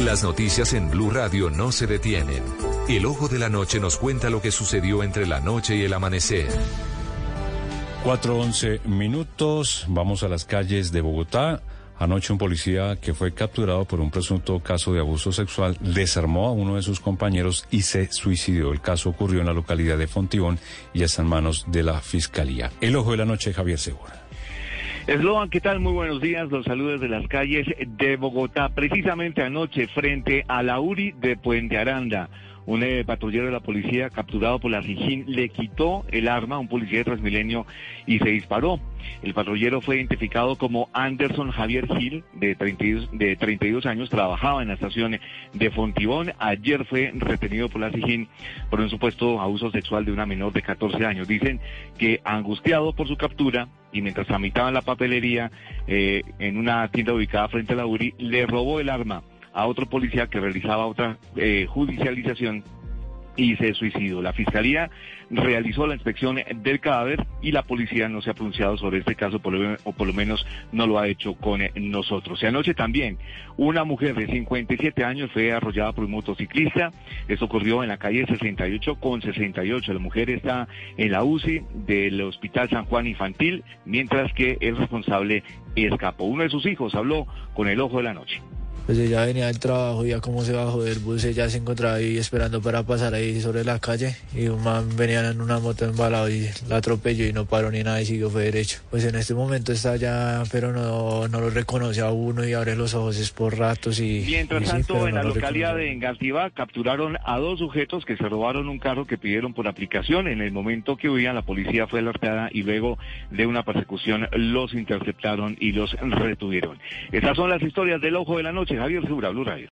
Las noticias en Blue Radio no se detienen. El ojo de la noche nos cuenta lo que sucedió entre la noche y el amanecer. 4.11 minutos, vamos a las calles de Bogotá. Anoche un policía que fue capturado por un presunto caso de abuso sexual desarmó a uno de sus compañeros y se suicidó. El caso ocurrió en la localidad de Fontibón y está en manos de la Fiscalía. El ojo de la noche, Javier Segura. Eslogan, ¿qué tal? Muy buenos días. Los saludos de las calles de Bogotá. Precisamente anoche, frente a la URI de Puente Aranda. Un eh, patrullero de la policía capturado por la SIGIN le quitó el arma a un policía de Transmilenio y se disparó. El patrullero fue identificado como Anderson Javier Gil, de 32, de 32 años, trabajaba en la estación de Fontibón. Ayer fue retenido por la SIGIN por un supuesto abuso sexual de una menor de 14 años. Dicen que angustiado por su captura y mientras tramitaban la papelería eh, en una tienda ubicada frente a la URI, le robó el arma a otro policía que realizaba otra eh, judicialización y se suicidó. La Fiscalía realizó la inspección del cadáver y la policía no se ha pronunciado sobre este caso, o por lo menos no lo ha hecho con nosotros. Y anoche también una mujer de 57 años fue arrollada por un motociclista. Esto ocurrió en la calle 68 con 68. La mujer está en la UCI del Hospital San Juan Infantil, mientras que el responsable escapó. Uno de sus hijos habló con el ojo de la noche pues ella venía del trabajo, ya como se bajó del bus, ella se encontraba ahí esperando para pasar ahí sobre la calle y un man venía en una moto embalado y la atropelló y no paró ni nada y siguió fue derecho. Pues en este momento está ya, pero no, no lo reconoce a uno y abre los ojos es por ratos y... Mientras tanto, en la localidad de Engativá capturaron a dos sujetos que se robaron un carro que pidieron por aplicación. En el momento que huían, la policía fue alertada y luego de una persecución los interceptaron y los retuvieron. Estas son las historias del ojo de la noche. Javier Segura, Blue Radio.